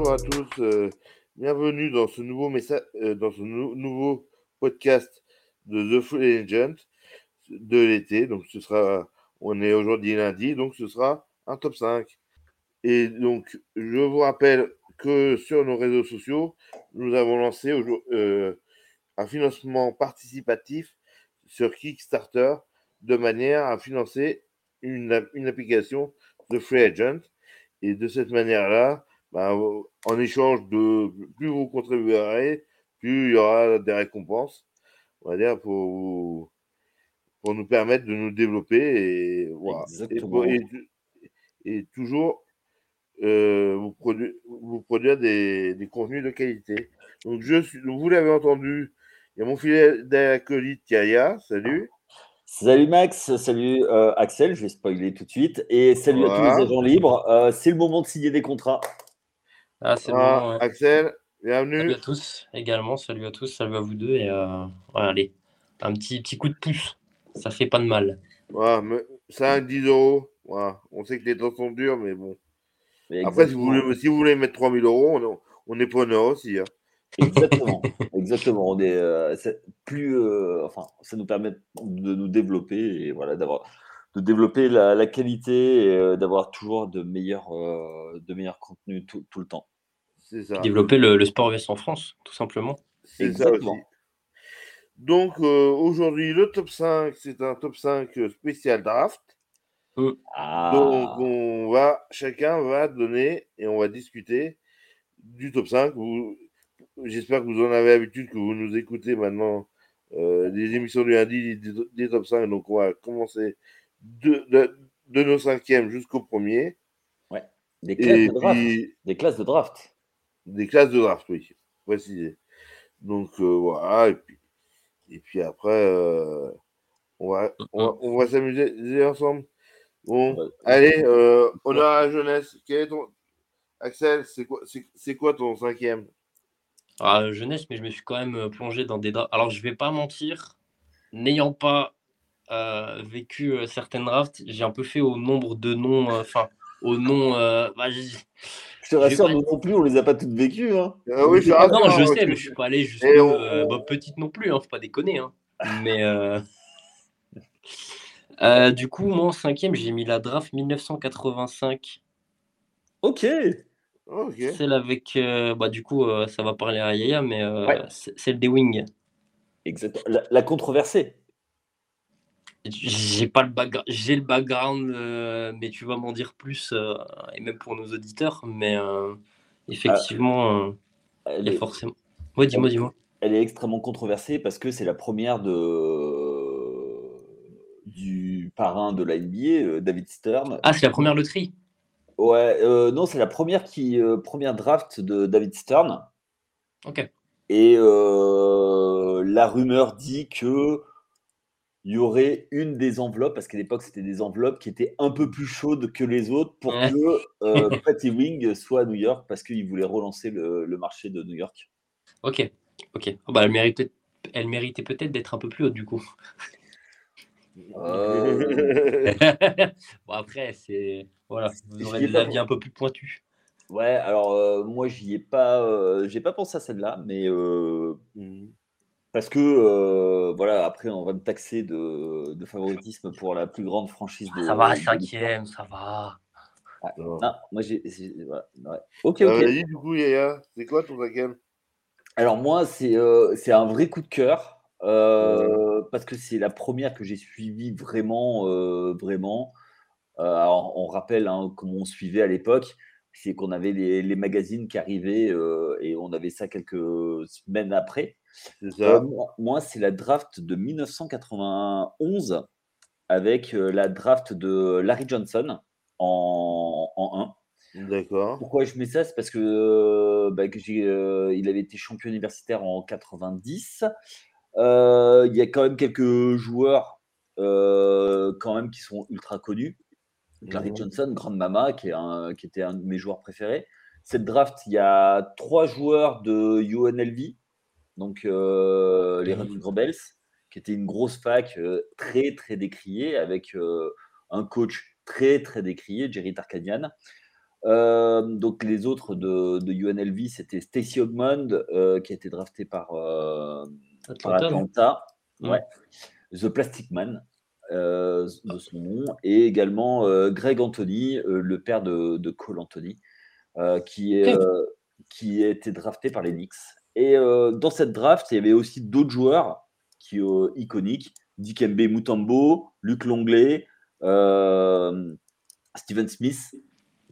bonjour à tous. euh, bienvenue dans ce nouveau message, dans ce nou- nouveau podcast de The Free Agent de l'été. Donc, ce sera, on est aujourd'hui lundi, donc ce sera un top 5. Et donc, je vous rappelle que sur nos réseaux sociaux, nous avons lancé euh, un financement participatif sur Kickstarter de manière à financer une application de Free Agent. Et de cette manière-là, bah, en échange de plus vous contribuerez, plus il y aura des récompenses, on va dire, pour, pour nous permettre de nous développer et, voilà. et, pour- et, et toujours euh, vous, produ- vous produire des, des contenus de qualité. Donc, je suis, vous l'avez entendu, il y a mon fidèle acolyte Kaya, salut. Salut Max, salut euh, Axel, je vais spoiler tout de suite. Et salut à tous les agents libres. Euh, c'est le moment de signer des contrats. Ah, c'est Ah, bon. ouais. Axel, Salut bienvenue. à tous également. Salut à tous. Salut à vous deux. Et euh, ouais, allez, un petit, petit coup de pouce. Ça fait pas de mal. Voilà, me- 5, 10 euros. Voilà. On sait que les temps sont durs, mais bon. Mais Après, si vous, voulez, si vous voulez mettre 3000 euros, on est, on est preneur aussi. hein. Exactement, exactement. On est euh, plus, euh, enfin, ça nous permet de nous développer et voilà, d'avoir, de développer la, la qualité et euh, d'avoir toujours de meilleurs, euh, de meilleurs contenus tout, tout le temps. Ça. Développer le, le sport US en France, tout simplement. Ça Exactement. Donc, euh, aujourd'hui, le top 5, c'est un top 5 spécial draft. Donc, Ah, on va, chacun va donner et on va discuter du top 5. Vous- J'espère que vous en avez l'habitude, que vous nous écoutez maintenant euh, les émissions du lundi des, des top 5. Donc, on va commencer de, de, de nos cinquièmes jusqu'au premier. des classes Et de draft. puis, Des classes de draft. Des classes de draft, oui, précisé. Donc, euh, voilà. Et puis, et puis après, euh, on va, on va, on va s'amuser ensemble. Bon, Ouais. allez, euh, honneur à la jeunesse. Quel est ton... Axel, c'est quoi, c'est, quoi ton cinquième? Ah, jeunesse, mais je me suis quand même plongé dans des drafts. Alors, je vais pas mentir, n'ayant pas euh, vécu certaines drafts, j'ai un peu fait au nombre de noms, euh, enfin, au nom. euh, bah, Je te rassure, pas- nous non plus, on les a pas toutes vécues. Hein. Ah oui, je Ah rassure, non, je hein, sais, mais je suis pas allé on- euh, bah, petite non plus, hein, faut pas déconner. Hein. Mais euh, euh, du coup, moi en cinquième, j'ai mis la draft 1985, Ok. Ok. celle avec, euh, bah du coup, euh, ça va parler à Yaya, mais euh, Ouais. c- celle des Wings. Exactement. La, la controversée. J'ai pas le background, j'ai le background, euh, mais tu vas m'en dire plus, euh, et même pour nos auditeurs, mais euh, effectivement, euh, Elle est- forcément. Ouais, dis-moi, dis-moi. elle est extrêmement controversée parce que c'est la première de du parrain de la NBA, David Stern. Ah, c'est la première loterie? Ouais, non, c'est la première qui première draft de David Stern. Ok. Et la rumeur dit que il y aurait une des enveloppes, parce qu'à l'époque c'était des enveloppes qui étaient un peu plus chaudes que les autres pour Ouais. que euh, Patty Wing soit à New York parce qu'il voulait relancer le, le marché de New York. Ok, ok. Oh, bah, elle méritait, elle méritait peut-être d'être un peu plus haute du coup. Euh, bon après, c'est voilà, vous aurez des pas avis un peu plus pointus. Ouais, alors euh, moi j'y ai pas, euh, j'ai pas pensé à celle-là, mais euh, Mhm. Parce que euh, voilà, après on va me taxer de, de favoritisme pour la plus grande franchise de. Ça va, cinquième, ça va. Non. Non, moi j'ai. j'ai- voilà, ouais. Ok, Ah, ok. Vas-y, du coup, Yaya, c'est quoi ton cinquième? Alors moi c'est euh, c'est un vrai coup de cœur euh, parce que c'est la première que j'ai suivie vraiment, euh, vraiment. Euh, alors, on rappelle hein, comment on suivait à l'époque, c'est qu'on avait les, les magazines qui arrivaient euh, et on avait ça quelques semaines après. Euh, moi, moi, c'est la draft de 1991 avec euh, la draft de Larry Johnson en, en 1. D'accord. Pourquoi je mets ça? C'est parce que, bah, que euh, il avait été champion universitaire en 90. Euh, il y a quand même quelques joueurs euh, quand même qui sont ultra connus. Larry. Johnson, Grande Mama, qui, est un- qui était un de mes joueurs préférés. Cette draft, il y a trois joueurs de UNLV, donc euh, les Mhm. Running Rebels, qui était une grosse fac euh, très très décriée avec euh, un coach très très décrié, Jerry Tarkanian. donc les autres de, de UNLV, c'était Stacey Ogmond, qui a été drafté par, Atlanta. Ouais. The Plastic Man, de son nom, et également Greg Anthony, le père de, Cole Anthony, qui, est, qui a été drafté par les Knicks. Et dans cette draft, il y avait aussi d'autres joueurs qui, iconiques, Dikembe Mutombo, Luc Longley, Steven Smith,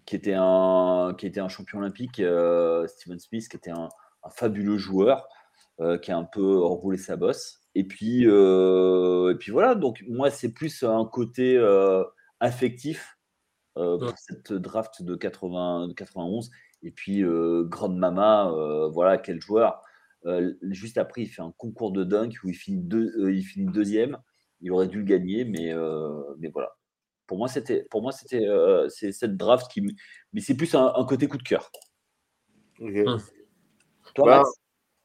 qui était un, qui était un champion olympique, euh, Steven Smith, qui était un, fabuleux joueur, euh, qui a un peu enroulé sa bosse. Et puis, euh, et puis voilà, donc moi, c'est plus un côté affectif pour cette draft de, 80, 91. Et puis, Grande Mama, voilà, quel joueur. juste après, il fait un concours de dunk où il finit, deux, il finit deuxième. Il aurait dû le gagner, mais, mais voilà. Pour moi, c'était, pour moi, c'était euh, c'est cette draft qui, mais c'est plus un, côté coup de cœur. Hum. Toi, bah,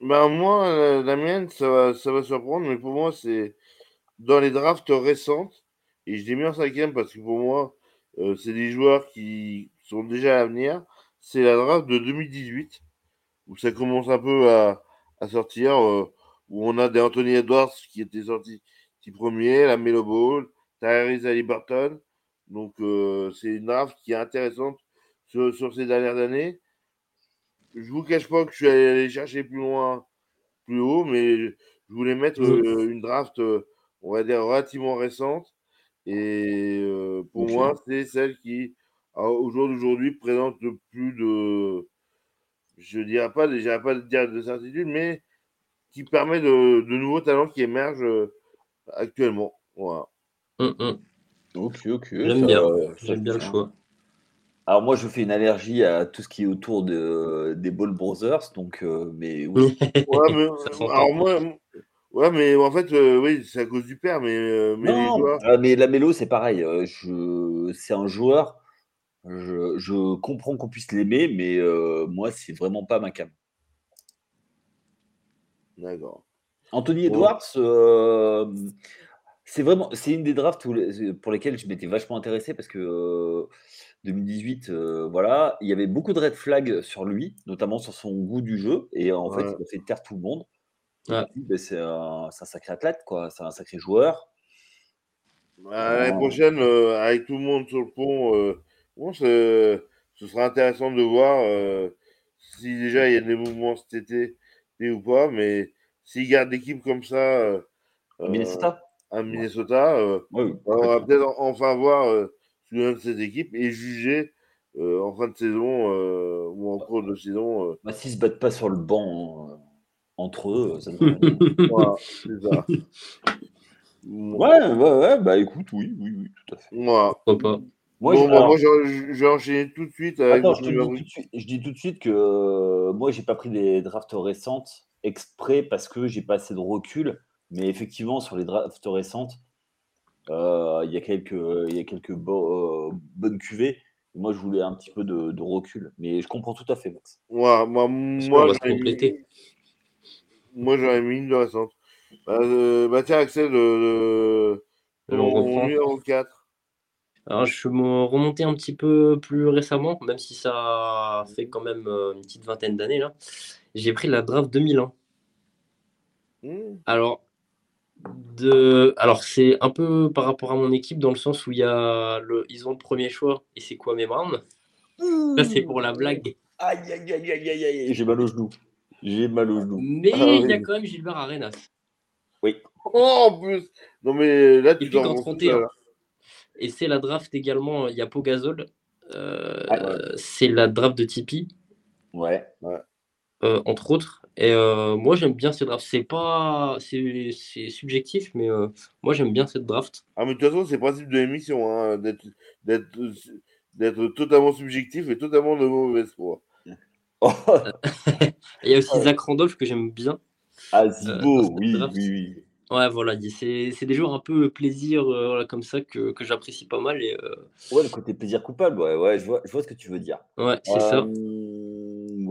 bah, moi, euh, la mienne, ça va, ça va surprendre, mais pour moi, c'est dans les drafts récentes, et je dis bien en cinquième parce que pour moi, euh, c'est des joueurs qui sont déjà à venir. C'est la draft de 2018, où ça commence un peu à, à sortir, où on a des Anthony Edwards qui étaient sortis qui premier, la Melo Ball, Tyrese Halliburton, donc, euh, c'est une draft qui est intéressante sur, ces dernières années. Je vous cache pas que je suis allé chercher plus loin, plus haut, mais je voulais mettre euh, une draft, euh, on va dire, relativement récente. Et pour moi, c'est celle qui, au jour d'aujourd'hui, présente le plus de, je dirais pas, déjà pas de dire de certitude, mais qui permet de, nouveaux talents qui émergent actuellement. Voilà. Hum, hum. Ok, ok. J'aime bien, j'aime bien le choix. Alors moi, je fais une allergie à tout ce qui est autour de, des Ball Brothers, donc euh, mais oui. ouais, mais, alors moi, ouais, mais en fait, euh, oui, c'est à cause du père, mais, euh, mais non, joueurs... mais la Mélo, c'est pareil. je, c'est un joueur. Je, je comprends qu'on puisse l'aimer, mais moi, c'est vraiment pas ma cam. D'accord. Anthony Edwards, c'est vraiment, c'est une des drafts pour lesquelles je m'étais vachement intéressé parce que 2018, voilà, il y avait beaucoup de red flags sur lui, notamment sur son goût du jeu, et en fait, il a fait taire tout le monde. Ben, c'est un, sacré athlète, quoi, c'est un sacré joueur. Bah, l'année prochaine, avec tout le monde sur le pont, bon, ce sera intéressant de voir si déjà il y a des mouvements cet été ou pas, mais s'il garde l'équipe comme ça. Minnesota? À Minnesota. Euh, on va peut-être enfin voir euh, de cette équipe et juger euh, en fin de saison euh, ou en cours de saison. Bah, S'ils ne se battent pas sur le banc entre eux, ça voilà, c'est ça. Ouais, ouais, ouais, bah écoute, oui, oui, oui, tout à fait. Moi, pas. Moi, bon, bah, moi je, vais enchaîner tout de suite avec Attends, je, dis tout de suite, je, dis tout de suite que euh, moi, j'ai pas pris des drafts récentes exprès parce que j'ai pas assez de recul. Mais effectivement, sur les drafts récentes, euh, il y a quelques, il y a quelques euh, bonnes cuvées. Moi, je voulais un petit peu de, recul. Mais je comprends tout à fait, Max. Ouais, moi, moi, j'aurais mis, moi, j'aurais mis une de récente. Bah, euh, bah tiens, Axel, mon numéro 4. Alors, je suis remonté un petit peu plus récemment, même si ça fait quand même une petite vingtaine d'années là. J'ai pris la draft 2001. Mmh. Alors, de. Alors, c'est un peu par rapport à mon équipe, dans le sens où il y a le... ils ont le premier choix et c'est quoi mes Brown Ça, c'est pour la blague. Aïe, aïe, aïe, aïe, aïe, aïe. J'ai mal au genou. J'ai mal au genou. Mais ah il y a quand même Gilbert Arenas. Oui. Oh, en plus Non, mais là, tu dois Et c'est la draft également. Il y a Pogazol. Euh, ah, c'est la draft de Tipeee. Ouais. ouais. Euh, entre autres. Et euh, moi, j'aime bien cette draft. C'est pas, c'est subjectif, mais euh, moi, j'aime bien cette draft. Ah, mais de toute façon, c'est le principe de l'émission, hein, d'être totalement subjectif et totalement de mauvaise foi. Il y a aussi Zach Randolph que j'aime bien. Ah, Zibo, oui, oui, oui. Ouais, voilà, c'est des jours un peu plaisir comme ça que, que j'apprécie pas mal. Et, Ouais, le côté plaisir coupable, ouais, ouais, je vois, je vois ce que tu veux dire. Ouais, c'est ça.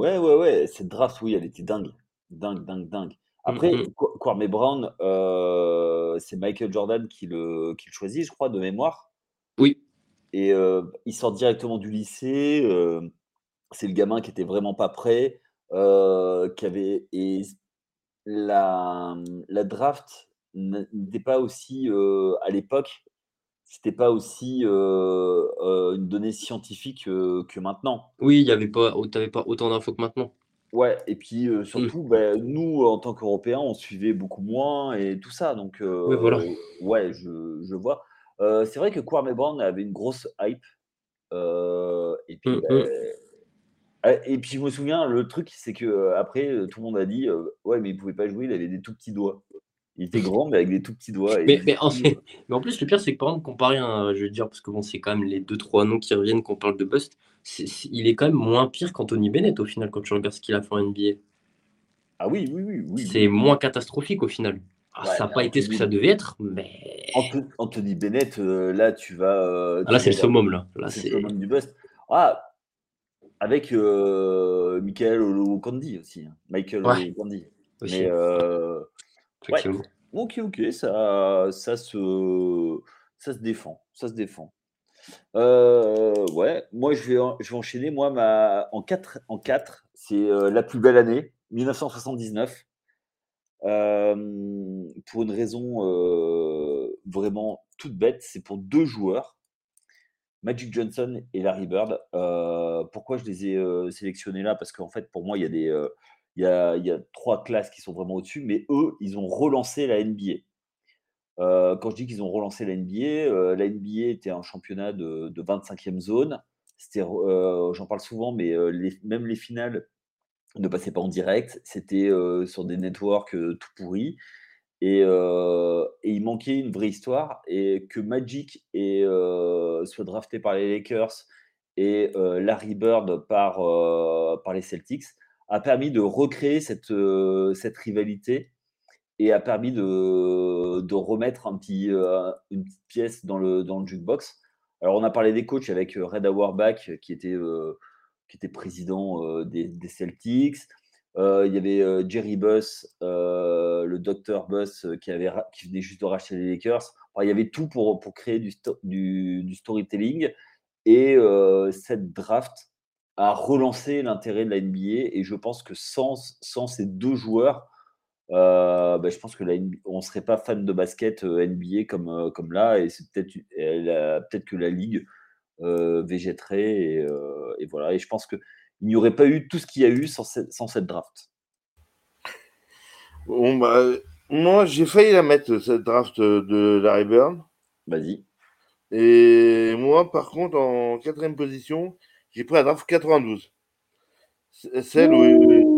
Ouais, ouais, ouais. Cette draft, oui, elle était dingue. Dingue, dingue, dingue. Mmh, Après. Kwame Brown, euh, c'est Michael Jordan qui le, qui le choisit, je crois, de mémoire. Oui. Et il sort directement du lycée. c'est le gamin qui était vraiment pas prêt, qui avait et la, la draft n'était pas aussi à l'époque, c'était pas aussi une donnée scientifique que maintenant. Oui, il y avait pas, t'avais pas autant d'infos que maintenant. Ouais, et puis mmh. surtout, bah, nous, en tant qu'Européens, on suivait beaucoup moins et tout ça. Donc, voilà. ouais, je, je vois. c'est vrai que Kwame Brown avait une grosse hype. et puis, mmh, mmh. Bah, et puis, je me souviens, le truc, c'est que après, tout le monde a dit, ouais, mais il pouvait pas jouer, il avait des tout petits doigts. Il était grand, mais avec des tout petits doigts. Mais, mais, en, fait, mais en plus, le pire, c'est que par exemple, comparé à, je veux dire, parce que bon, c'est quand même les deux, trois noms qui reviennent qu'on parle de Bust, il est quand même moins pire qu'Anthony Bennett au final quand tu regardes ce qu'il a fait en NBA. Ah oui, oui, oui. oui c'est moins catastrophique au final. Ah, ça n'a pas été ce que ça devait être, mais. Anthony Bennett, euh, là, tu vas. Euh, ah, là, c'est le summum, là. là c'est le summum du bust. Ah, avec euh, Michael Olokandi aussi. Hein. Michael ouais. Mais. Ouais. Ok, ok, ça, ça, se, ça se défend. Ça se défend. Euh, ouais, moi je vais, je vais enchaîner. Moi, ma, en 4, en 4 c'est euh, la plus belle année, 1979. Euh, pour une raison vraiment toute bête, c'est pour deux joueurs, Magic Johnson et Larry Bird. pourquoi je les ai sélectionnés là? Parce qu'en fait, pour moi, il y, a des, il, y a, trois classes qui sont vraiment au-dessus, mais eux, ils ont relancé la NBA. Euh, quand je dis qu'ils ont relancé la NBA, euh, la NBA était un championnat de, 25e zone. Euh, j'en parle souvent, mais même les finales ne passaient pas en direct. C'était sur des networks tout pourris. Et, il manquait une vraie histoire. Et que Magic soit drafté par les Lakers et Larry Bird par les Celtics a permis de recréer cette, cette rivalité et a permis de, de remettre un petit, euh, une petite pièce dans le, dans le jukebox. Alors, on a parlé des coachs avec euh, Red Auerbach, qui était, euh, qui était président des, des, Celtics. il y avait Jerry Buss, le docteur Buss, qui, avait, qui venait juste de racheter les Lakers. il y avait tout pour, pour créer du, du, du storytelling. Et cette draft a relancé l'intérêt de la NBA. Et je pense que sans, sans ces deux joueurs, euh, bah, je pense que on ne serait pas fan de basket euh, NBA comme, euh, comme là, et c'est peut-être peut-être que la ligue végéterait, et, et, voilà. Et je pense qu'il n'y aurait pas eu tout ce qu'il y a eu sans, sans cette draft. Bon, bah, moi, j'ai failli la mettre, cette draft de Larry Bird. Vas-y. Et moi, par contre, en quatrième position, j'ai pris la draft 92. Celle où,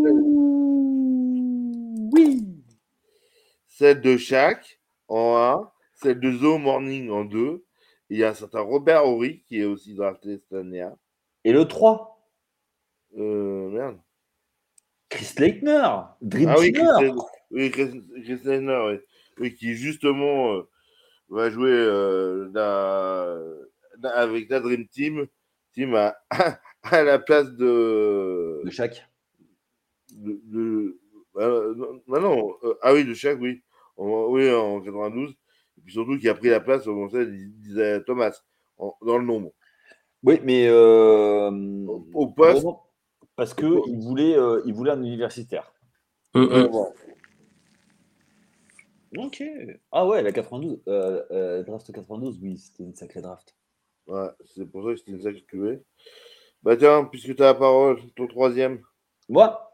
celle de Shaq en 1, celle de Zo Morning en 2. Il y a un certain Robert Horry qui est aussi drafté cette année. Et le 3 euh, Merde. Chris Leitner Dream ah oui, Chris, oui, Chris, Leitner, oui. oui. qui justement euh, va jouer euh, avec la Dream Team, à, à la place de. De Shaq? de, de, non, non, ah oui, de Shaq, oui oui, en 92. Et puis surtout qui a pris la place, on sait, disait Thomas, dans le nombre. Oui, mais euh, au, poste. Parce qu'il voulait, euh, il voulait un universitaire. Ok. Ah ouais, la 92. Euh, draft 92, oui, c'était une sacrée draft. Ouais, c'est pour ça que c'était une sacrée cuvée. Bah tiens, puisque tu as la parole, ton troisième. Moi?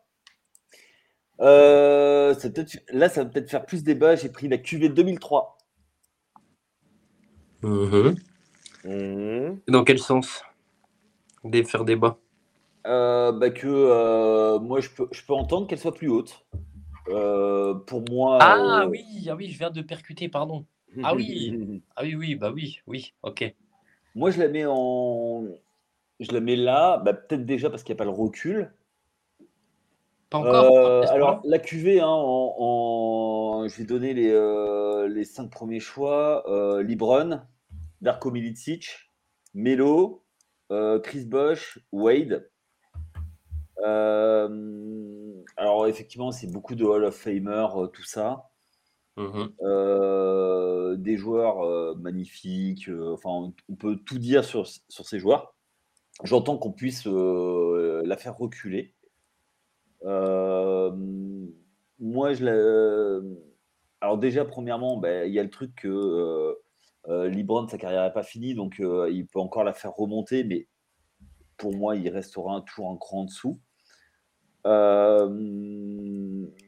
Euh, là, ça va peut-être faire plus débat. J'ai pris la QV 2003. Mhm. Mhm. Dans quel sens? Des faire débat? Euh, bah que euh, moi je peux, je peux entendre qu'elle soit plus haute. pour moi. Ah oui, ah oui, je viens de percuter, pardon. Ah oui, ah oui, oui, bah oui, oui, ok. Moi je la mets en, je la mets là, bah, peut-être déjà parce qu'il n'y a pas le recul. Euh, alors, la QV, hein, en, je vais donner les, euh, les cinq premiers choix euh, Libron, Darko Milicic, Melo, Chris Bosch, Wade. alors, effectivement, c'est beaucoup de Hall of Famer, tout ça. Mmh des joueurs magnifiques. enfin, on peut tout dire sur, sur ces joueurs. J'entends qu'on puisse la faire reculer. moi, je Alors déjà, premièrement, ben, il y a le truc que Libron, sa carrière n'est pas finie, donc il peut encore la faire remonter, mais pour moi, il restera toujours un cran en dessous.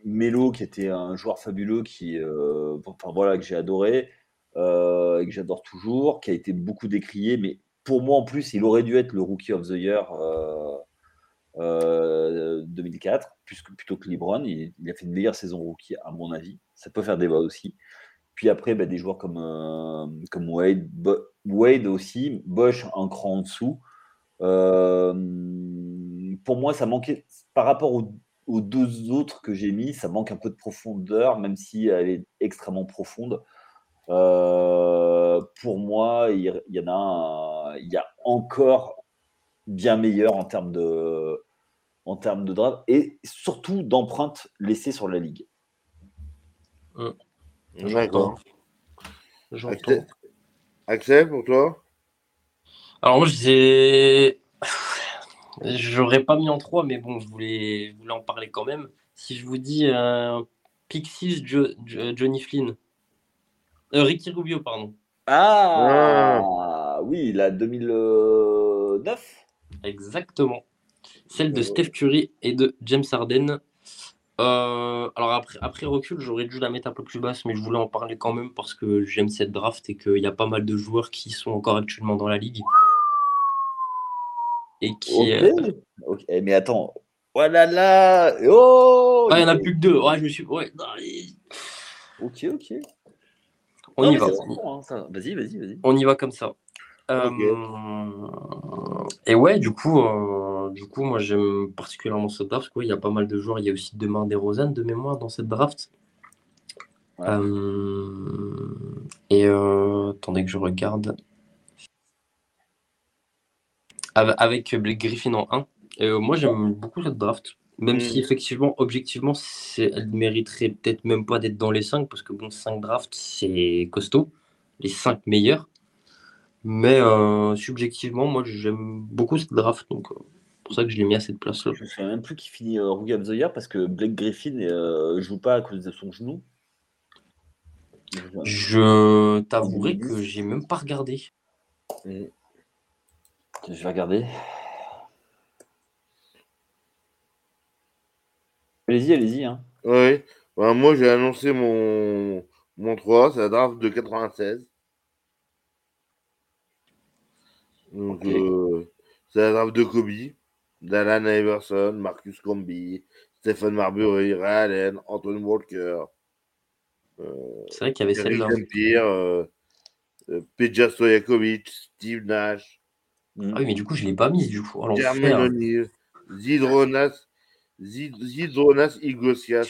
Melo, qui était un joueur fabuleux, qui, enfin voilà, que j'ai adoré et que j'adore toujours, qui a été beaucoup décrié, mais pour moi en plus, il aurait dû être le Rookie of the Year 2004, puisque, plutôt que LeBron. Il, a fait une meilleure saison rookie, à mon avis. Ça peut faire débat aussi. Puis après, bah, des joueurs comme, comme Wade, Wade aussi, Bosch un cran en dessous. pour moi, ça manquait par rapport aux, deux autres que j'ai mis, ça manque un peu de profondeur, même si elle est extrêmement profonde. Euh, pour moi, il, y en a, il y a encore bien meilleur en termes de, en termes de draft et surtout d'empreintes laissées sur la ligue. Mmh. J'entends. J'entends. Axel, pour toi? Alors moi, j'ai J'aurais pas mis en 3, mais bon, je voulais, voulais en parler quand même. Si je vous dis euh, Pixies Johnny Flynn. Euh, Ricky Rubio, pardon. Ah, oui, la 2009 Exactement. Celle de euh. Steph Curry et de James Harden. Euh, alors après, après recul, j'aurais dû la mettre un peu plus basse, mais je voulais en parler quand même parce que j'aime cette draft et qu'il y a pas mal de joueurs qui sont encore actuellement dans la ligue et qui. Euh, mais attends, voilà là, oh. il n'y en a plus que deux. Ouais, je me suis. Ouais. Ok, ok. On y va. Hein, vas-y, vas-y, vas-y. On y va comme ça. Euh, et ouais, du coup, euh, du coup, moi j'aime particulièrement cette draft. Quoi. Il y a pas mal de joueurs. Il y a aussi Demar Rosanne de mémoire dans cette draft. et attendez que je regarde avec Blake Griffin en 1. Euh, moi, j'aime beaucoup cette draft. Même si, mm. effectivement, objectivement, elle mériterait peut-être même pas d'être dans les 5, parce que bon, 5 drafts, c'est costaud. Les 5 meilleurs. Mais euh, subjectivement, moi, j'aime beaucoup cette draft. Donc, euh, pour ça que je l'ai mis à cette place-là. Je ne sais même plus qui finit Rookie of the Year, parce que Blake Griffin ne joue pas à cause de son genou. Je t'avouerai que j'ai même pas regardé. Mm. Je vais regarder. Allez-y, allez-y. Hein. Oui. Ben, moi, j'ai annoncé mon, mon 3, c'est la draft de 96. Donc, euh, c'est la draft de Kobe, d'Alan Iverson, Marcus Camby, Stephen Marbury, Ray Allen, Anthony Walker. Euh, c'est vrai qu'il y avait celle-là. Pierre, euh, euh, Peja Stojakovic, Steve Nash, ah oui, mais du coup, je ne l'ai pas mise, du coup. Zidronas, Zidronas Igosias.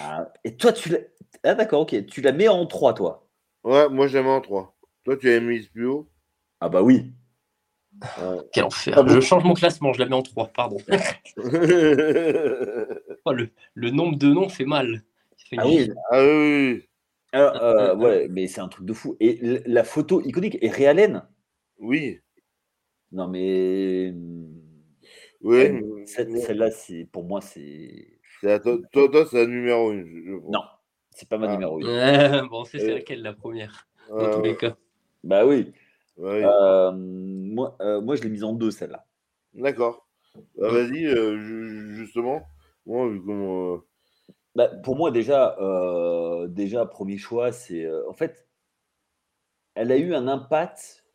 Ah, et toi, tu l'as. Ah, d'accord, ok. Tu la mets en 3, toi. Ouais, moi, je la mets en 3. Toi, tu as mis plus haut Ah, bah oui. Quel enfer. Ah je change mon classement, je la mets en 3, pardon. oh, le, le, nombre de noms fait mal. Fait ah, oui. ah oui. Alors, euh, ouais, mais c'est un truc de fou. Et la photo iconique est réalène? Oui. Non, mais. Oui. Celle-là, c'est pour moi, c'est. Toi, toi, c'est la numéro 1. Non, c'est pas ma ah. numéro 1. bon, c'est laquelle la première Dans tous les cas? Bah oui. Euh, moi, euh, moi, je l'ai mise en deux, celle-là. D'accord. Bah, vas-y, euh, justement. Moi, bah, pour moi, déjà, déjà, premier choix, c'est. en fait, elle a eu un impact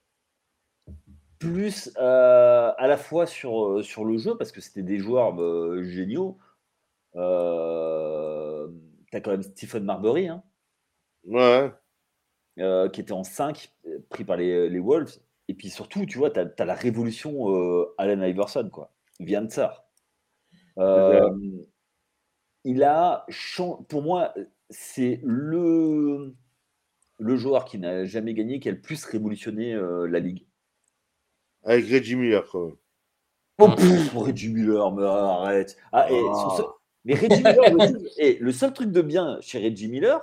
plus euh, à la fois sur, euh, sur le jeu, parce que c'était des joueurs bah, géniaux. Euh, tu as quand même Stephen Marbury, hein, ouais. qui était en 5, pris par les, les, Wolves. Et puis surtout, tu vois, tu as, la révolution Allen Iverson, quoi. Vient de ça. il a, pour moi, c'est le, le joueur qui n'a jamais gagné, qui a le plus révolutionné la ligue. Avec Reggie Miller, quand même. Oh, Reggie Miller, mais arrête. Ah, et ah. Mais Reggie Miller, le, et le seul truc de bien chez Reggie Miller,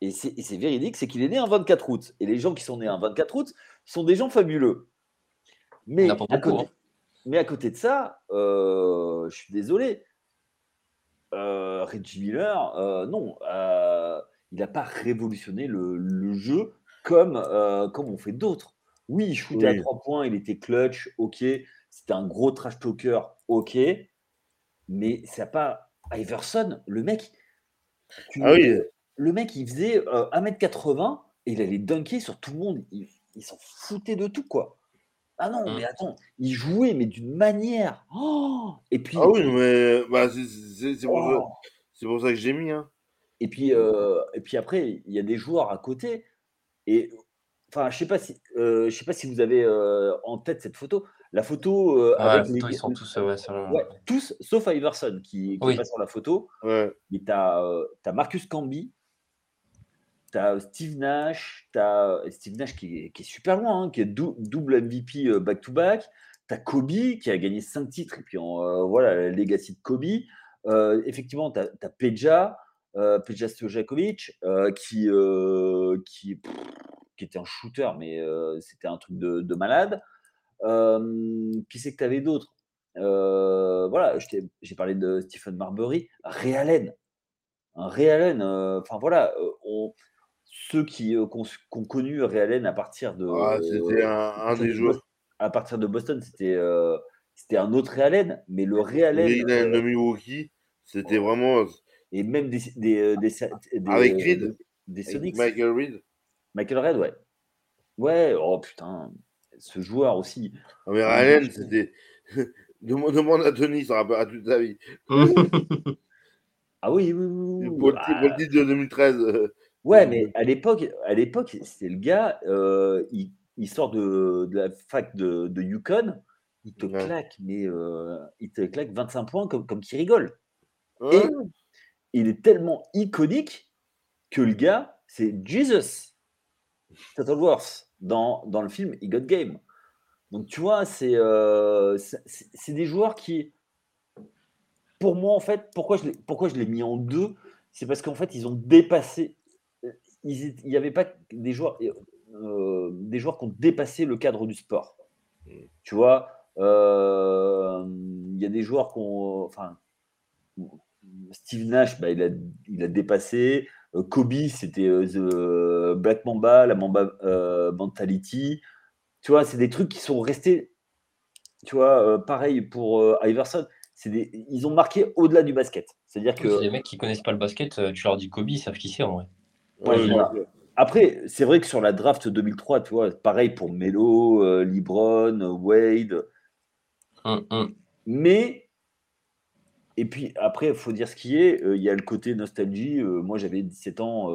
et c'est véridique, c'est qu'il est né un 24 août. Et les gens qui sont nés un 24 août sont des gens fabuleux. Mais, à côté, hein. mais à côté de ça, euh, je suis désolé, euh, Reggie Miller, euh, non, il n'a pas révolutionné le, jeu comme, comme on fait d'autres. Oui, il shootait à trois points, il était clutch, ok. C'était un gros trash talker, ok. Mais c'est pas Iverson, le mec. ah oui le mec, il faisait 1m80 euh, et il allait dunker sur tout le monde. Il, s'en foutait de tout, quoi. Ah non, mais mmh. attends, il jouait, mais d'une manière. Oh et puis. Ah oui, mais bah, c'est pour, pour, ça que j'ai mis. Hein. Et, puis, euh, et puis après, il y a des joueurs à côté. Et enfin, je sais pas si, euh, je sais pas si vous avez en tête cette photo. La photo avec les... ils sont tous, ouais, ouais, tous sauf Iverson qui, qui est pas sur la photo. Mais tu as, Marcus Camby, tu as Steve Nash, tu as Steve Nash qui est, qui est super loin, hein, qui est double MVP back-to-back. Tu as Kobe qui a gagné 5 titres, et puis euh, voilà, la legacy de Kobe. Euh, effectivement, tu as, Peja, euh, Peja Stojakovic, euh, qui, qui, qui, était un shooter, mais c'était un truc de, de malade. qui c'est que tu avais d'autres Voilà, j'ai parlé de Stephen Marbury, Ray Allen. Un Ray Allen, enfin voilà, on, ceux qui euh, ont connu Ray Allen à partir de. Ah, c'était un, des joueurs. À partir de Boston, c'était euh, c'était un autre Ray Allen, mais le Ray Allen. Allen de Milwaukee, c'était vraiment. Et même des. des, des, Avec Reed Des Sonics. Michael Reed. Michael Reed, ouais. Ouais, oh putain, ce joueur aussi. Ah, mais Ray Allen, c'était. Demande à Tony, ça rappellera toute sa vie. ah oui, oui, oui. Pour, le titre de 2013. Ouais, mais à l'époque, à l'époque, c'est le gars, euh, il, sort de, la fac de, de Yukon, il te claque, mais euh, il te claque 25 points comme, comme qui rigole. Et il est tellement iconique que le gars, c'est Jesus Shuttleworth dans, dans le film He Got Game. Donc tu vois, c'est euh, c'est des joueurs qui, pour moi en fait, pourquoi je pourquoi je l'ai mis en deux, c'est parce qu'en fait ils ont dépassé il n'y avait pas des joueurs, euh, des joueurs qui ont dépassé le cadre du sport. Mm. Tu vois, euh, il y a des joueurs qui ont. Enfin, Steve Nash, bah, il, a, il, a, dépassé. Euh, Kobe, c'était The Black Mamba, la Mamba Mentality. Tu vois, c'est des trucs qui sont restés. Tu vois, pareil pour Iverson. Des, ils ont marqué au-delà du basket. C'est-à-dire que. Les mecs qui connaissent pas le basket, tu leur dis Kobe, ils savent qui c'est en vrai. Après, c'est vrai que sur la draft 2003, tu vois, pareil pour Melo, euh, Libron, Wade. hum, hum. Mais, et puis après, il faut dire ce qui est, euh, il y a le côté nostalgie. Euh, moi, j'avais 17 ans,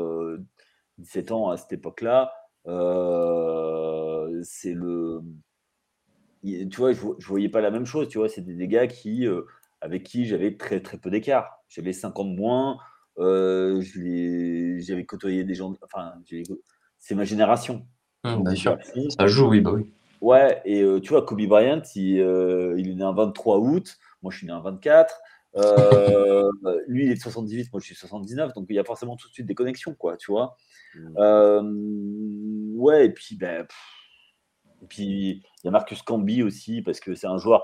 17 ans à cette époque-là. c'est le. Tu vois, je, je voyais pas la même chose, tu vois, c'était des gars qui, avec qui j'avais très très peu d'écart. J'avais 5 ans de moins. Euh, j'avais côtoyé des gens, enfin, c'est ma génération. Mmh, bien sûr, ça joue, oui, bah oui. Ouais, et euh, tu vois, Kobe Bryant, il, euh, il, est né un 23 août, moi je suis né un 24. Lui, il est de 78, moi je suis 79, donc il y a forcément tout de suite des connexions, quoi, tu vois. Mmh. ouais, et puis, ben, et puis il y a Marcus Camby aussi, parce que c'est un joueur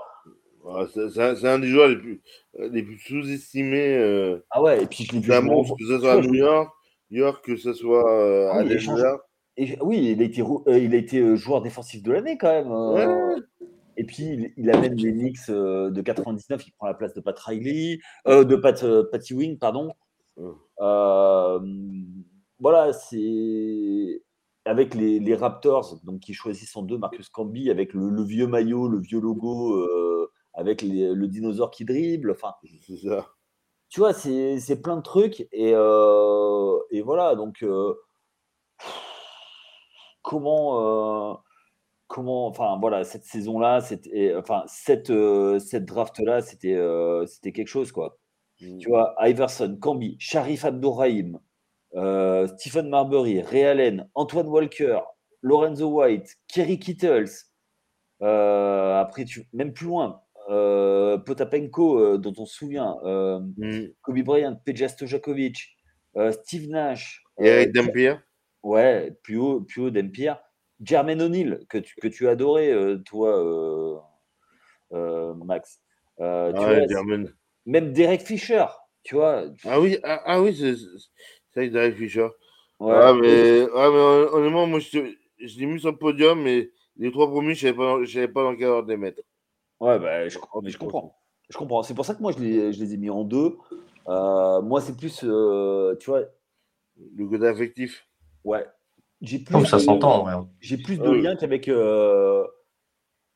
c'est un des joueurs les plus, euh, les plus sous-estimés. Euh, ah ouais, et puis je l'ai vu. que ce soit à New York, New York, que ce soit euh, à Denver. oui, il a été, il a été joueur défensif de l'année quand même. Et puis il, amène les Knicks de 99, il prend la place de Pat Riley, de Pat, Patty Wing, pardon. voilà, c'est avec les, les, Raptors, donc qui choisissent en deux Marcus Camby avec le, le, vieux maillot, le vieux logo avec le dinosaure qui dribble. Enfin, Tu vois, c'est plein de trucs. Et, euh, et voilà, donc, euh, comment. Euh, comment, enfin voilà, cette saison-là, enfin cette, cette draft-là, c'était c'était quelque chose quoi. Tu mmh. vois, Iverson, Camby, Sharif Abdourahim, Stephen Marbury, Ray Allen, Antoine Walker, Lorenzo White, Kerry Kittles. après, tu, même plus loin, euh, Potapenko, euh, dont on se souvient, euh, Mm. Kobe Bryant, Peja Stojakovic, euh, Steve Nash, euh, Eric Dampier. ouais, plus haut, plus haut d'Empire, Jermaine O'Neal, que tu, que tu adorais, euh, toi, euh, euh, Max. Tu Ah, ouais, vois, même Derek Fisher, tu vois. Ah oui, ah, ah oui, c'est Derek Fischer. Ouais, ah, mais, ah, mais hon- honnêtement, moi, je, je l'ai mis sur le podium, mais les trois premiers, je ne savais pas, dans quel ordre les mettre. Ouais, bah, je, mais je comprends. Je comprends. C'est pour ça que moi, je les, je les ai mis en deux. Euh, moi, c'est plus, euh, tu vois, Le côté affectif. ouais. J'ai plus, Comme ça de- s'entend, ouais. j'ai plus de Ah liens qu'avec euh,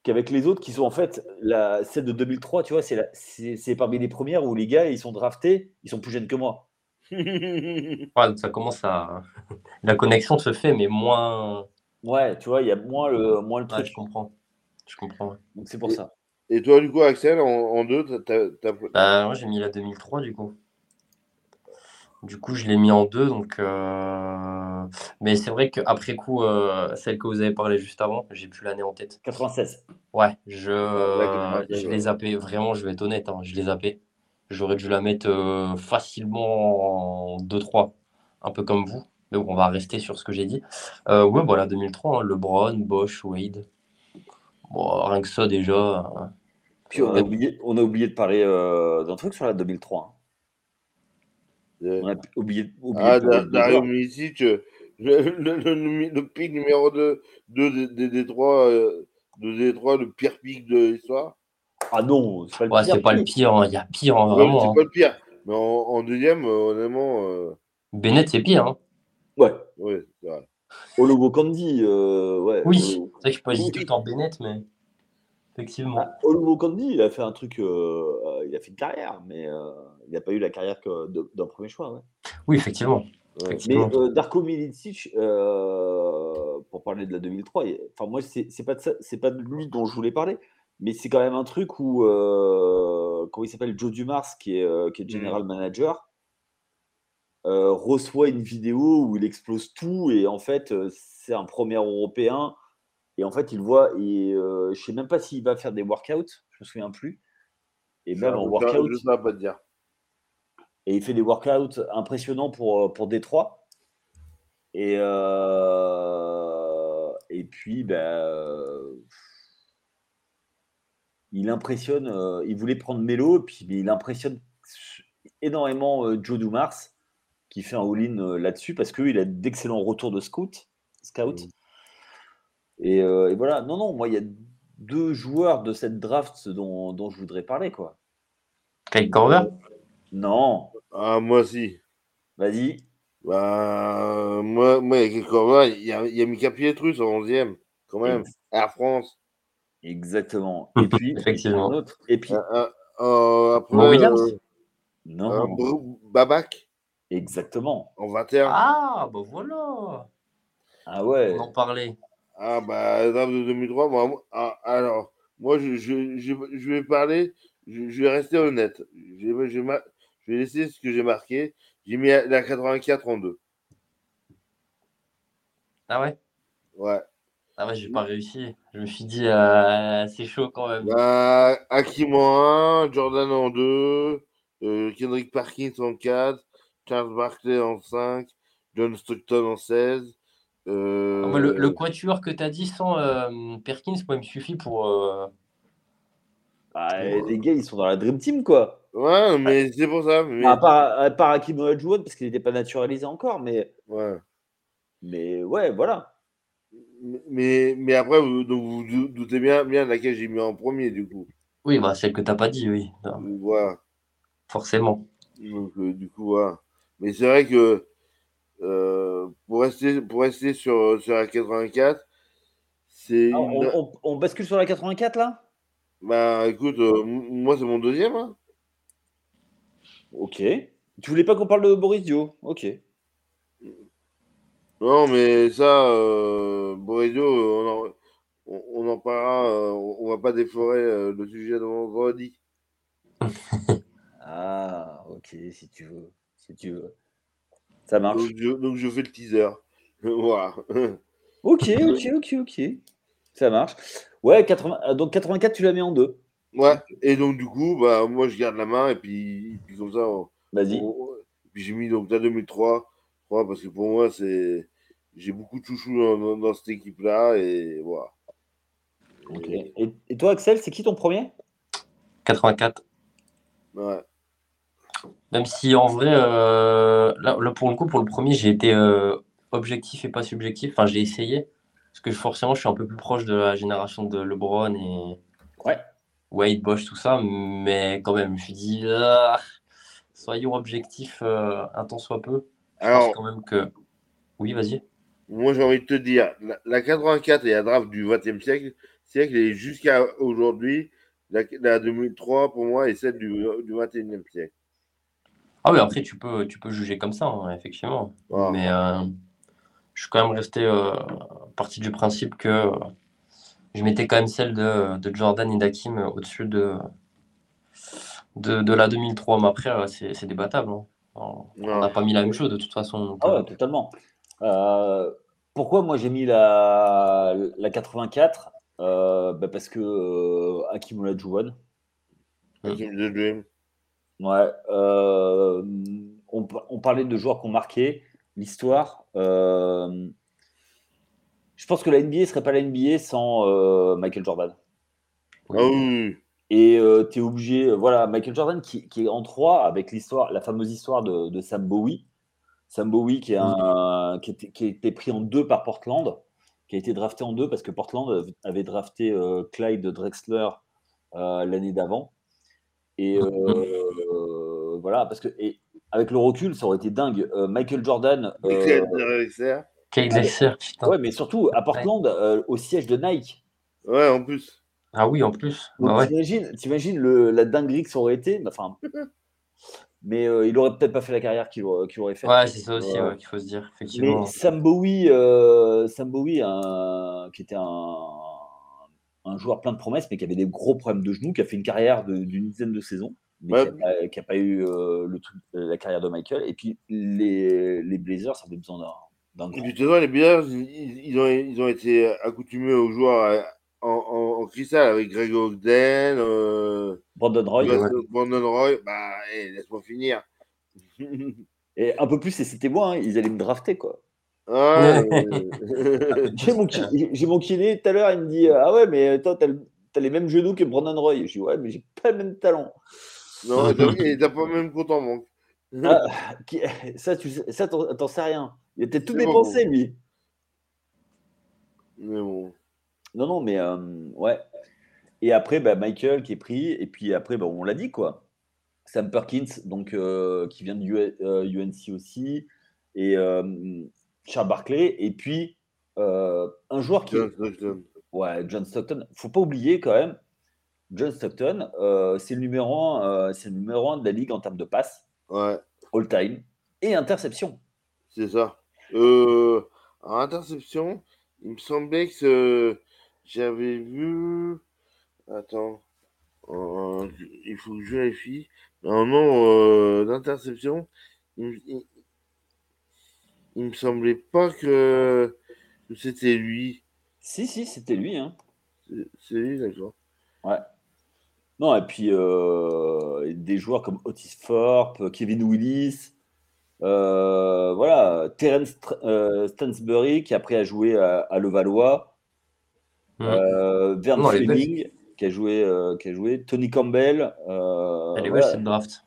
qu'avec les autres qui sont en fait la celle de 2003. Tu vois, c'est la- c'est c'est parmi les premières où les gars ils sont draftés, ils sont plus jeunes que moi. Ouais, donc ça commence à. La connexion se fait, mais moins. Ouais, tu vois, il y a moins le moins le Ouais, truc. je comprends. Je comprends. ouais. Donc c'est pour ça. Et toi, du coup, Axel, en, en deux, t'as- Bah, moi, j'ai mis la 2003, du coup. Du coup, je l'ai mis en deux, donc. euh, Mais c'est vrai qu'après coup, euh, celle que vous avez parlé juste avant, j'ai plus l'année en tête. 96. Ouais, je, d'accord, je d'accord. l'ai zappé. Vraiment, je vais être honnête, hein, je l'ai zappé. J'aurais dû la mettre euh, facilement en 2-3, un peu comme vous. Mais bon, on va rester sur ce que j'ai dit. Ouais, voilà, 2003, hein, LeBron, Bosch, Wade. Bon, rien que ça, déjà. hein. Puis on a Ouais. oublié, on a oublié de parler d'un truc sur la 2003. hein. On a oublié, oublié Ah, Dario. Milicic, le, le, le, le- le pic numéro 2 de, des Détroits, euh, de Détroit, le pire pic de l'histoire. Ah non, c'est pas le Ouais, pire c'est pas le pire, hein, il y a pire, hein, Ouais, vraiment. c'est hein. pas le pire. Mais en, en deuxième, euh, honnêtement, euh, Bennett, c'est pire. hein. Ouais. ouais, c'est vrai. Candy, euh, ouais. Oui, c'est vrai que je peux hésiter tout temps Bennett, mais effectivement. Ah, Ologo Candy, il a fait un truc, euh, il a fait une carrière, mais euh, il n'a pas eu la carrière d'un premier choix. ouais. Oui, effectivement. Ouais. Mais euh, Darko Milicic, pour parler de la 2003, il- enfin moi c'est pas de c'est pas de lui dont je voulais parler, mais c'est quand même un truc où comment il s'appelle Joe Dumars qui est qui est general manager reçoit une vidéo où il explose tout et en fait c'est un premier européen et en fait il voit et euh, je sais même pas s'il va faire des workouts, je me souviens plus. Et même en workout, Je sais pas te dire. et il fait des workouts impressionnants pour, euh, pour Détroit. Et, euh, et puis, ben, euh, il impressionne, euh, il voulait prendre Melo, puis mais il impressionne énormément Joe Dumars, qui fait un all-in là-dessus, parce qu'il a d'excellents retours de scout. scout. Mhm. Et, euh, et voilà, non, non, moi, il y a deux joueurs de cette draft dont, dont je voudrais parler, quoi. Kyle Korver? Non, Ah, moi aussi. vas-y. Bah, moi, moi, il y a là, il y a, il y a Mika Pietrus en 11e, quand même. Air France. Exactement. Et puis, et puis Effectivement. un autre. Et puis, Euh, euh, euh, après, Mo Williams? euh, non, euh, Babac exactement. en 21. Ah, bah voilà. Ah ouais. On en parlait. Ah bah, draft de 2003, moi, moi- ah, alors, moi, je, je, je, je vais parler, je, vais rester honnête. Je, vais- laisser ce que j'ai marqué. J'ai mis la 84 en 2. Ah ouais? Ouais. Ah ouais, j'ai pas réussi. Je me suis dit, euh, c'est chaud quand même. Bah, Hakim en 1, Jordan en 2, euh, Kendrick Parkins en 4, Charles Barkley en 5, John Stockton en 16. Euh, Ah, moi, le, le quatuor que tu as dit sans euh, Perkins, moi, il me suffit pour. euh, Ah, et les gars, ils sont dans la Dream Team, quoi. Ouais, mais c'est pour ça. Mais... À part, à part Hakim Olajuwon, parce qu'il n'était pas naturalisé encore, mais, Ouais. mais ouais, voilà. Mais, mais après, vous, donc vous dou- doutez bien, bien laquelle j'ai mis en premier, du coup. Oui, bah, celle que t'as pas dit, oui. Voilà. forcément. Donc, euh, du coup, voilà. Mais c'est vrai que euh, pour, rester, pour rester sur, sur la 84, c'est. Ah, une- on, on- on bascule sur la 84, là? Bah écoute, euh, moi c'est mon deuxième. hein. Ok. Tu voulais pas qu'on parle de Boris Dio? Ok. Non, mais ça, euh, on en, on, on en parlera, euh, on, va pas déflorer le sujet de vendredi. Ah, ok, si tu veux. Si tu veux. Ça marche. Donc je, donc je fais le teaser. voilà. Ok, ok, ok, ok. Ça marche. Ouais, 80, euh, donc 84, tu la mets en deux. Ouais, et donc du coup, bah, moi je garde la main et puis, puis comme ça, on- Vas-y. on- puis j'ai mis donc la 2003, trois, parce que pour moi, c'est j'ai beaucoup de chouchous dans, dans- dans cette équipe-là et voilà. Et, et toi, Axel, c'est qui ton premier? 84. ouais. Même si en vrai, euh, là, là, pour le coup, pour le premier, j'ai été euh, objectif et pas subjectif. Enfin, j'ai essayé. Parce que forcément, je suis un peu plus proche de la génération de LeBron et Ouais. Wade, Bosch, tout ça. Mais quand même, je me suis dit, ah, soyons objectifs euh, un temps soit peu. Je Alors, pense quand même que. Oui, vas-y. moi j'ai envie de te dire, la, la 84 et la draft du 20e siècle, siècle et jusqu'à aujourd'hui, la, la 2003 pour moi est celle du, du 21e siècle. Ah oui, après, tu peux, tu peux juger comme ça, hein, effectivement. Voilà. Mais euh, je suis quand même resté euh, parti du principe que euh, je mettais quand même celle de, de Jordan et d'Hakim euh, au-dessus de, de, de la 2003. Mais après, c'est c'est débattable. hein. On n'a pas mis la même chose de toute façon. donc, Ah euh, ouais, totalement. Euh, pourquoi moi j'ai mis la, la 84 Euh, bah Parce que euh, Hakim Olajuwon. Hakim the Dream. Ouais. euh, on, on parlait de joueurs qui ont marqué l'histoire. euh, je pense que la NBA serait pas la NBA sans euh, Michael Jordan. Ah Et tu es obligé, voilà, Michael Jordan qui, qui est en 3 avec l'histoire, la fameuse histoire de, de Sam Bowie. Sam Bowie qui, est un, qui, était, qui a été pris en deux par Portland, qui a été drafté en deux parce que Portland avait drafté Clyde Drexler l'année d'avant. Et euh, voilà, parce que et avec le recul, ça aurait été dingue. Euh, Michael Jordan. euh, Ouais, putain. ouais, mais surtout à Portland, euh, au siège de Nike. en plus. Ah oui, en plus. Bah ouais. t'imagines, t'imagines le, la dinguerie que ça aurait été. Enfin, mais euh, il aurait peut-être pas fait la carrière qu'il aurait, qu'il aurait fait. Ouais, c'est ça aussi Euh, ouais, qu'il faut se dire, effectivement. mais Sam Bowie, euh, Sam Bowie un- qui était un, un joueur plein de promesses, mais qui avait des gros problèmes de genoux, qui a fait une carrière de- d'une dizaine de saisons, mais Ouais. qui n'a pas, qui a pas eu euh, le truc- la carrière de Michael. Et puis les, les Blazers avaient besoin d'un, Et puis, tu vois, les Bears, ils, ils ont, ils ont été accoutumés aux joueurs euh, en, en, en cristal avec Greg Ogden, euh, Brandon Roy. Brandon Roy. Bah, eh, laisse-moi finir. Et un peu plus, et c'était moi, hein, ils allaient me drafter, quoi. Ah, euh, J'ai mon, j'ai- kiné tout à l'heure, il me dit Ah ouais, mais toi, t'as, le- t'as les mêmes genoux que Brandon Roy. Je dis Ouais, mais j'ai pas le même talent. non, t'as- et t'as pas même compte en banque. Ah, qui- ça, tu sais- ça t'en, t'en sais rien. Il peut-être tout C'est dépensé, lui. Mais bon. Non, non, mais euh, ouais. Et après, bah, Michael qui est pris. Et puis après, bah, on l'a dit, quoi. Sam Perkins, donc, euh, qui vient de U- euh, UNC aussi. Et euh, Charles Barkley. Et puis, euh, un joueur qui. John Stockton. Ouais, John Stockton. Faut pas oublier quand même, John Stockton, euh, c'est le numéro un, euh, c'est le numéro de la ligue en termes de passes Ouais, all time et interception. c'est ça. En interception, il me semblait que j'avais vu. Attends. Euh, il faut que je vérifie. Un nom euh, d'interception. Il, me- il, il me semblait pas que, que c'était lui. Si, si, c'était lui. Hein. C'est c'est lui, d'accord. Ouais. Non, et puis euh, des joueurs comme Otis Thorpe, Kevin Willis, euh, voilà, Terence euh, Stansbury qui après a joué à, à Levallois, euh, Vern. Fleming qui a joué, euh, qui a joué, Tony Campbell. euh, Elle est voilà. belle cette draft.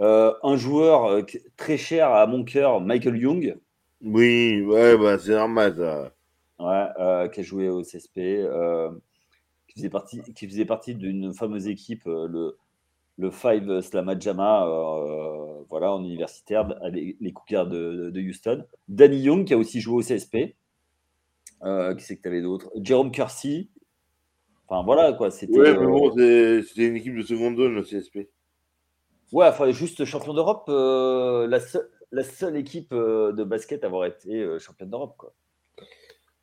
Euh, un joueur euh, très cher à mon cœur, Michael Young, Oui, ouais, bah c'est normal ça. ouais, euh, qui a joué au CSP, euh, qui faisait partie, qui faisait partie d'une fameuse équipe, euh, le, le Five Slamajama, euh, voilà, en universitaire, à les, les Cougars de, de Houston. Danny Young, qui a aussi joué au CSP. Euh, qui c'est que tu avais d'autres? Jerome Kersey. Enfin voilà quoi, c'était. Ouais, mais euh, bon, c'est- c'était une équipe de seconde zone, le CSP. Ouais, enfin, juste champion d'Europe, euh, la, seule- la seule équipe euh, de basket à avoir été euh, championne d'Europe. Quoi.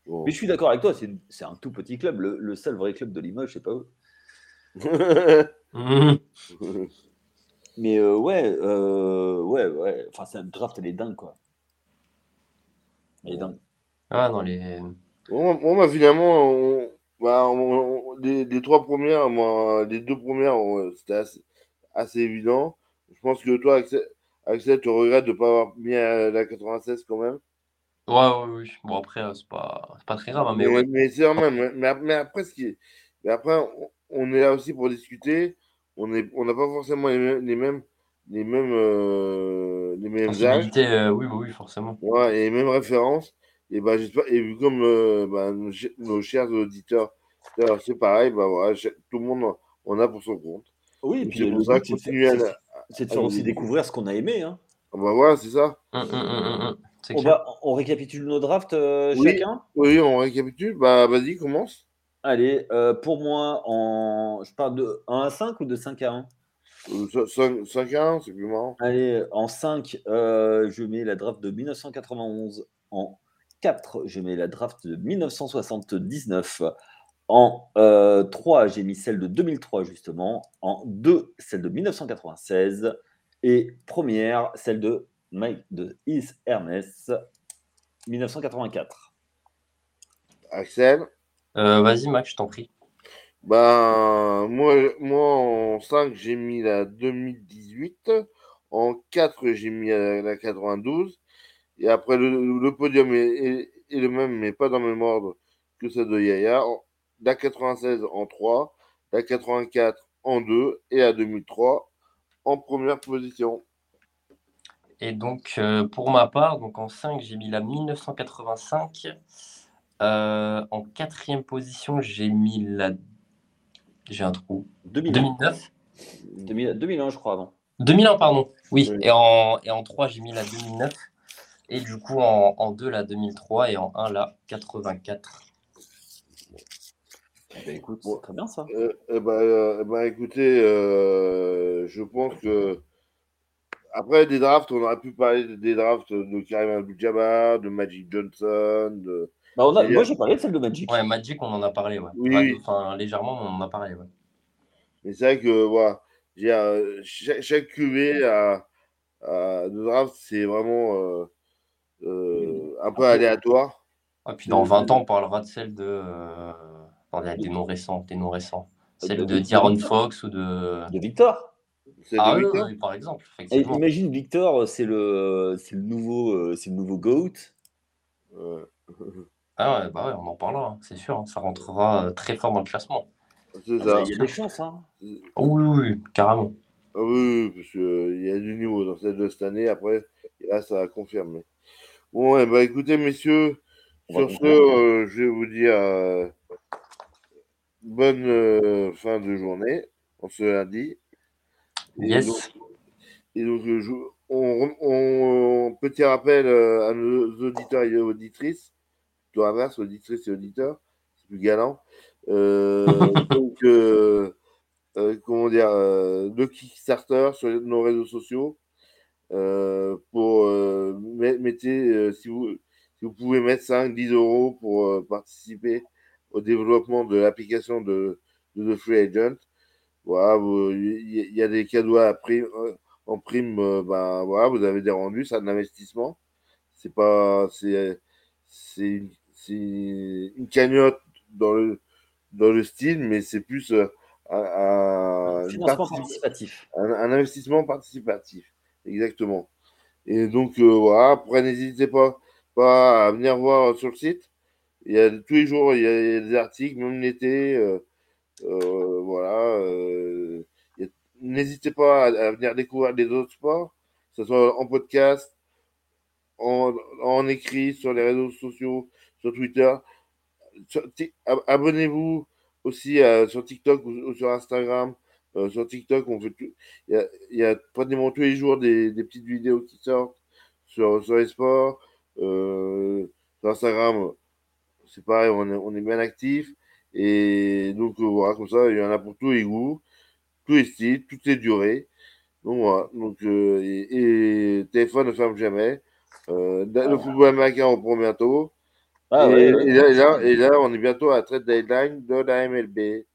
Mais je suis d'accord avec toi, c'est, un tout petit club. Le, le seul vrai club de Limoges, c'est pas eux. Mais euh, ouais, euh, ouais, ouais. Enfin, c'est un draft, elle est dingue, quoi. Elle est dingue. Ah, non, les. Bon, bon, bah, finalement, on, bah, les, trois premières, moi, les deux premières, c'était assez, évident. Je pense que toi, Axel, tu regrettes de ne pas avoir mis la 96 quand même. Ouais, ouais, oui. Bon, après, euh, c'est pas, pas très grave. Hein, mais, mais, mais c'est quand même. Mais, après, ce qui est... mais après, on, est là aussi pour discuter. On n'a on pas forcément les mêmes, les mêmes, les mêmes, euh, les mêmes âges. Euh, oui, oui, forcément. Ouais, et les mêmes références. Et, bah, et vu comme bah, nos, chers auditeurs, c'est pareil, bah, voilà, tout le monde en a pour son compte. Oui, et puis c'est pour ça continuer à. C'est de faire aussi découvrir ce qu'on a aimé. Hein. Bah voilà, c'est ça. Hum, hum, hum, on, va, on récapitule nos drafts euh, chacun? Oui, on récapitule. Bah, vas-y, commence. Allez, euh, pour moi, en... je parle de 1 à 5 ou de 5 à 1 5, 5 à 1, c'est plus marrant. Allez, en 5, euh, je mets la draft de 1991. En 4, je mets la draft de 1979. En 3, j'ai mis celle de 2003, justement. En 2, celle de 1996. Et première, celle de Mike de Is Ernest, 1984. Axel? Euh, Vas-y, Max, je t'en prie. Ben, moi, moi, en 5, j'ai mis la 2018. En 4, j'ai mis la, 92. Et après, le, podium est, le même, mais pas dans le même ordre que celle de Yaya. La 96 en 3, la 84 en 2 et la 2003 en première position. Et donc, euh, pour ma part, donc en 5, j'ai mis la 1985. Euh, en quatrième position, j'ai mis la. J'ai un trou. 2009. 2001, je crois, avant. 2001, pardon. Oui. Et, en, et en 3, j'ai mis la 2009. Et du coup, en, en 2, la 2003. Et en 1, la 84. Eh ben, écoute, très bien ça. Euh, eh ben, euh, eh ben, écoutez, je pense que après, des drafts, on aurait pu parler des drafts de Karim Abdul-Jabbar, de Magic Johnson. De... Bah on a... Moi, j'ai parlé de celle de Magic. Ouais, Magic, on en a parlé. Ouais. Oui. Enfin, légèrement, on en a parlé. Ouais. Mais c'est vrai que voilà, euh, chaque, chaque QV à, de draft, c'est vraiment euh, euh, un peu aléatoire. Et puis dans 20 ans, on parlera de celle de. Des noms récents. Des noms récents. Celle de, de Fox ou de. De Victor ah oui, par exemple. imagine Victor, c'est le, c'est le nouveau, euh, c'est le nouveau Goat. Ah ouais, bah ouais, on en parlera, hein, c'est sûr. Hein, ça rentrera euh, très fort dans le classement. Ah, il y a des chances, hein. oui, oui, carrément. Ah oui, parce qu'il euh, y a du niveau dans celle de cette année. Après, là, ça a confirmé. Bon, bah écoutez, messieurs, sur ce, je vais vous dire bonne fin de journée. On se lundi. Yes. Et donc, on, petit rappel euh, à nos auditeurs et auditrices, plutôt inverse, auditrices et auditeurs, c'est plus galant. Euh, donc, euh, comment dire, le Kickstarter sur nos réseaux sociaux. pour mettez, si vous, si vous pouvez mettre 5, 10 euros pour participer au développement de l'application de, de The Free Agent. Voilà, il y, a des cadeaux à prime, euh, en prime, ben voilà, vous avez des rendus, c'est un investissement. C'est pas, c'est, c'est une, cagnotte dans le, dans le style, mais c'est plus euh, un, participatif. Un, investissement participatif, exactement. Et donc, voilà, après, n'hésitez pas, pas à venir voir sur le site. Il y a tous les jours, il y a, des articles, même l'été. Euh, voilà. Euh, n'hésitez pas à, venir découvrir des autres sports, que ce soit en podcast, en, écrit, sur les réseaux sociaux, sur Twitter. Abonnez-vous aussi sur TikTok ou, sur Instagram. Euh, sur TikTok, on fait il, y a, pratiquement tous les jours des, petites vidéos qui sortent sur, sur les sports. sur Instagram, c'est pareil, on est, on est bien actif. Et donc euh, voilà, comme ça, il y en a pour tous les goûts, tous les styles, toutes les durées. Donc voilà. Donc, euh, et, téléphone ne ferme jamais. Euh, le football américain reprend bientôt. Ah, et, là, et, là, on est bientôt à la trade deadline de la MLB.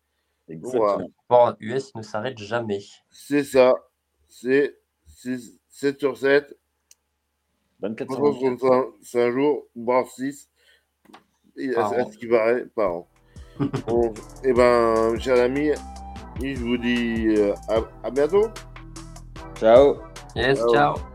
Exactement. Voilà. US ne s'arrête jamais. C'est ça. C'est 7 sur 7. 24 C'est un jour, voire 6. À ce qui paraît, par an. Bon, et ben, chers amis, je vous dis euh, à, à bientôt. Ciao. Yes, Ciao. ciao.